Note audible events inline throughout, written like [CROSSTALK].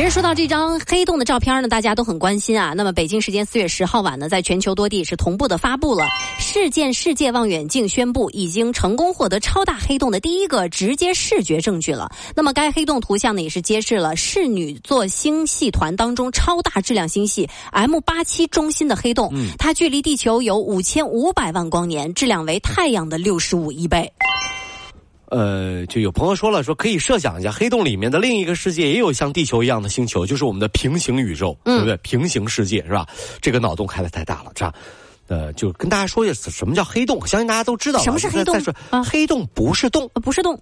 其实说到这张黑洞的照片呢，大家都很关心啊。那么北京时间四月十号晚呢，在全球多地是同步的发布了事件世界望远镜宣布已经成功获得超大黑洞的第一个直接视觉证据了。那么该黑洞图像呢，也是揭示了室女座星系团当中超大质量星系 M 八七中心的黑洞，它距离地球有五千五百万光年，质量为太阳的六十五亿倍。呃，就有朋友说了，说可以设想一下，黑洞里面的另一个世界也有像地球一样的星球，就是我们的平行宇宙，对不对？平行世界是吧？这个脑洞开的太大了，这样，呃，就跟大家说一下什么叫黑洞，相信大家都知道。什么是黑洞？再说，黑洞不是洞，不是洞。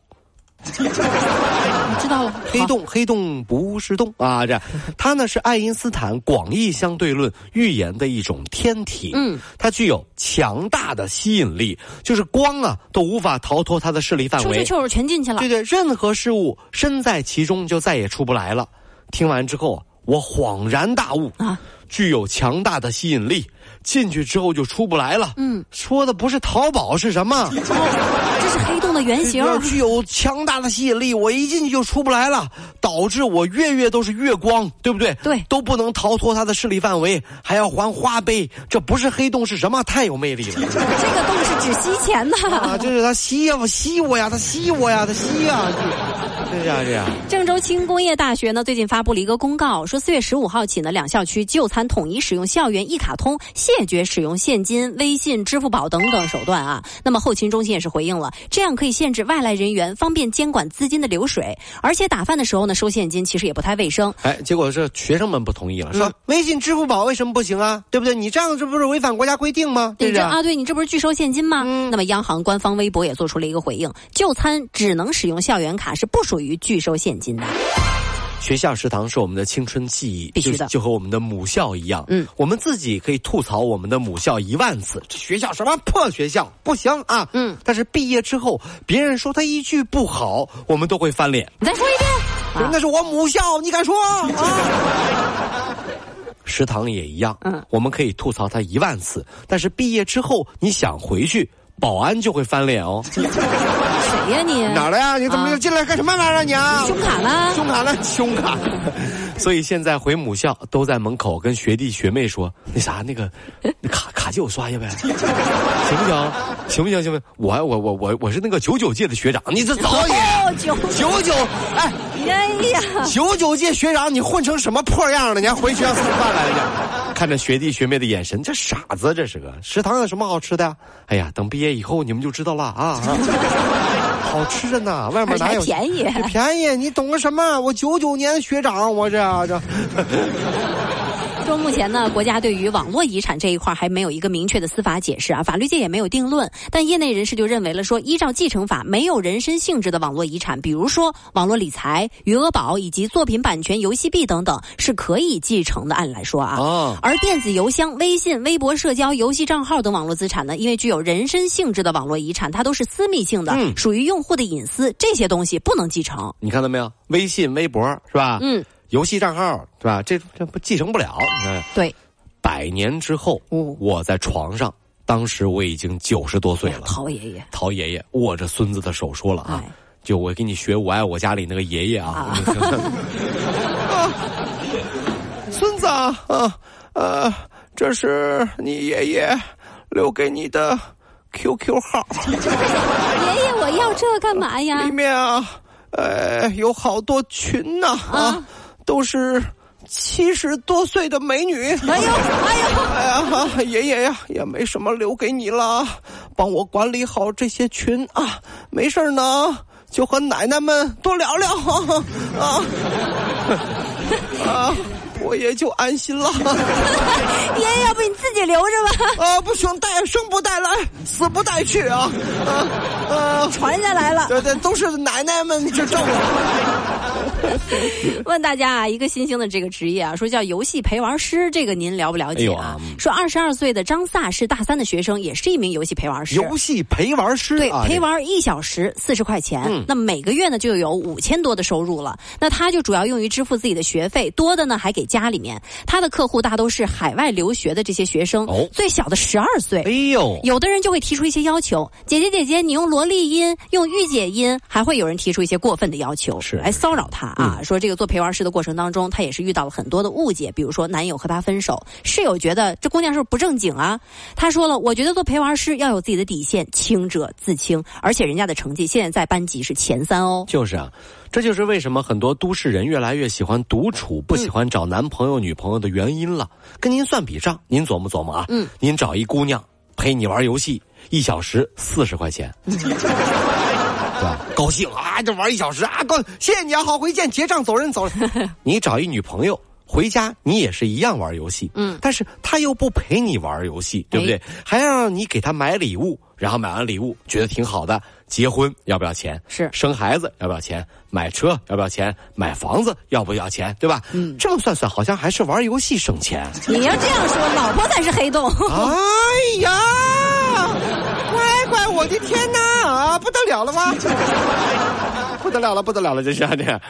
知道了，黑洞黑洞不是洞啊！这 [LAUGHS] 它呢是爱因斯坦广义相对论预言的一种天体，嗯，它具有强大的吸引力，就是光啊都无法逃脱它的势力范围，球球全进去了。对对，任何事物身在其中就再也出不来了。听完之后，我恍然大悟啊，具有强大的吸引力。进去之后就出不来了。嗯，说的不是淘宝是什么？[LAUGHS] 这是黑洞的原型。具有强大的吸引力，我一进去就出不来了，导致我月月都是月光，对不对？对，都不能逃脱它的势力范围，还要还花呗。这不是黑洞是什么？太有魅力了。[LAUGHS] 这个洞是指吸钱的。啊，就是他吸呀，吸我呀，他吸我呀，他吸呀。是这样，这样。郑州轻工业大学呢，最近发布了一个公告，说四月十五号起呢，两校区就餐统一使用校园一卡通，谢绝使用现金、微信、支付宝等等手段啊。那么后勤中心也是回应了，这样可以限制外来人员，方便监管资金的流水。而且打饭的时候呢，收现金其实也不太卫生。哎，结果是学生们不同意了，说微信、支付宝为什么不行啊？对不对？你这样这不是违反国家规定吗？对不对啊？对你这不是拒收现金吗？那么央行官方微博也做出了一个回应，就餐只能使用校园卡，是不属于拒收现金的。学校食堂是我们的青春记忆，必须的，就和我们的母校一样。嗯，我们自己可以吐槽我们的母校一万次，这学校什么破学校，不行啊。嗯，但是毕业之后，别人说他一句不好，我们都会翻脸。你再说一遍，[LAUGHS] 那是我母校，你敢说？[LAUGHS] 食堂也一样，嗯，我们可以吐槽他一万次，但是毕业之后，你想回去。保安就会翻脸哦。谁呀你？哪来呀？你怎么又进来干什么来着？你啊？胸卡呢？胸卡呢？[LAUGHS] 胸卡。所以现在回母校都在门口跟学弟学妹说：“那啥，那个，那卡 [LAUGHS] 卡借我刷一下呗，行不行？行不行？行不行？我我我我我是那个九九届的学长，你这早也九九九哎。”哎呀，九九届学长，你混成什么破样了？你还回学校吃饭来着？看着学弟学妹的眼神，这傻子，这是个食堂有什么好吃的？哎呀，等毕业以后你们就知道了啊！好吃着呢，[LAUGHS] 外面哪有便宜？便宜，你懂个什么？我九九年学长，我这这。说目前呢，国家对于网络遗产这一块还没有一个明确的司法解释啊，法律界也没有定论。但业内人士就认为了说，依照继承法，没有人身性质的网络遗产，比如说网络理财、余额宝以及作品版权、游戏币等等，是可以继承的。按理来说啊，哦、而电子邮箱、微信、微博、社交、游戏账号等网络资产呢，因为具有人身性质的网络遗产，它都是私密性的，属于用户的隐私，这些东西不能继承。你看到没有？微信、微博是吧？嗯。游戏账号对吧？这这不继承不了。对，百年之后，我在床上，当时我已经九十多岁了。陶爷爷，陶爷爷握着孙子的手说了啊：“就我给你学我爱我家里那个爷爷啊，[LAUGHS] 孙子啊，呃，这是你爷爷留给你的 QQ 号。爷爷，我要这干嘛呀？里面啊，呃，有好多群呐啊。”都是七十多岁的美女。哎呦，哎呦，哎呀，爷爷呀，也没什么留给你了，帮我管理好这些群啊。没事呢，就和奶奶们多聊聊啊啊。[LAUGHS] 我也就安心了。[LAUGHS] 爷爷，要不你自己留着吧？[LAUGHS] 啊，不行，带生不带来，死不带去啊！啊啊，传下来了。对对，都是奶奶们这挣的。[LAUGHS] 问大家啊，一个新兴的这个职业啊，说叫游戏陪玩师，这个您了不了解啊？说二十二岁的张萨是大三的学生，也是一名游戏陪玩师。游戏陪玩师，对，陪玩一小时四十块钱，那每个月呢就有五千多的收入了。那他就主要用于支付自己的学费，多的呢还给家里面。他的客户大都是海外留学的这些学生，最小的十二岁。哎呦，有的人就会提出一些要求，姐姐姐姐，你用萝莉音，用御姐音，还会有人提出一些过分的要求，是来骚扰他。啊，说这个做陪玩师的过程当中，他也是遇到了很多的误解，比如说男友和他分手，室友觉得这姑娘是不是不正经啊？他说了，我觉得做陪玩师要有自己的底线，清者自清，而且人家的成绩现在在班级是前三哦。就是啊，这就是为什么很多都市人越来越喜欢独处，不喜欢找男朋友女朋友的原因了。跟您算笔账，您琢磨琢磨啊。嗯，您找一姑娘陪你玩游戏，一小时四十块钱。[LAUGHS] 对吧？高兴啊，这玩一小时啊，高谢谢你啊，好，回见，结账走人走人。[LAUGHS] 你找一女朋友回家，你也是一样玩游戏，嗯，但是他又不陪你玩游戏，对不对？还要让你给他买礼物，然后买完礼物觉得挺好的，结婚要不要钱？是生孩子要不要钱？买车要不要钱？买房子要不要钱？对吧？嗯，这么算算，好像还是玩游戏省钱。你要这样说，老婆才是黑洞。[LAUGHS] 哎呀，乖乖，我的天哪！啊，不得了了吗？[LAUGHS] 不得了了，不得了了，这是的。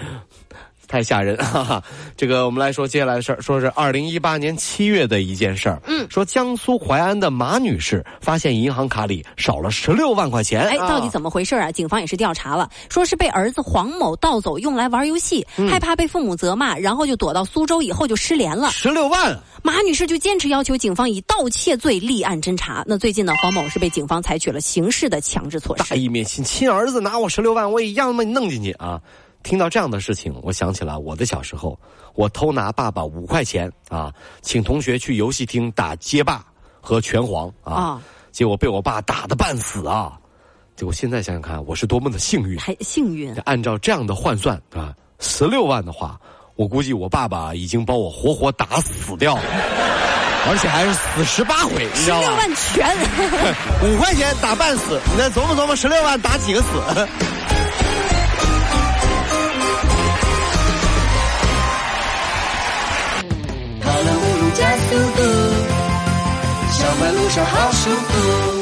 太吓人 [LAUGHS] 哈哈！这个我们来说接下来的事儿，说是二零一八年七月的一件事儿。嗯，说江苏淮安的马女士发现银行卡里少了十六万块钱。哎，到底怎么回事啊？警方也是调查了，说是被儿子黄某盗走，用来玩游戏，害怕被父母责骂，然后就躲到苏州，以后就失联了。十六万，马女士就坚持要求警方以盗窃罪立案侦查。那最近呢，黄某是被警方采取了刑事的强制措施。大义灭亲，亲儿子拿我十六万，我也一样把你弄进去啊！听到这样的事情，我想起了我的小时候，我偷拿爸爸五块钱啊，请同学去游戏厅打街霸和拳皇啊，结果被我爸打的半死啊！结果现在想想看，我是多么的幸运，还幸运。按照这样的换算啊，十六万的话，我估计我爸爸已经把我活活打死掉了，[LAUGHS] 而且还是死十八回，你知道吗？十六万全，[LAUGHS] 五块钱打半死，你再琢磨琢磨，十六万打几个死？好舒服。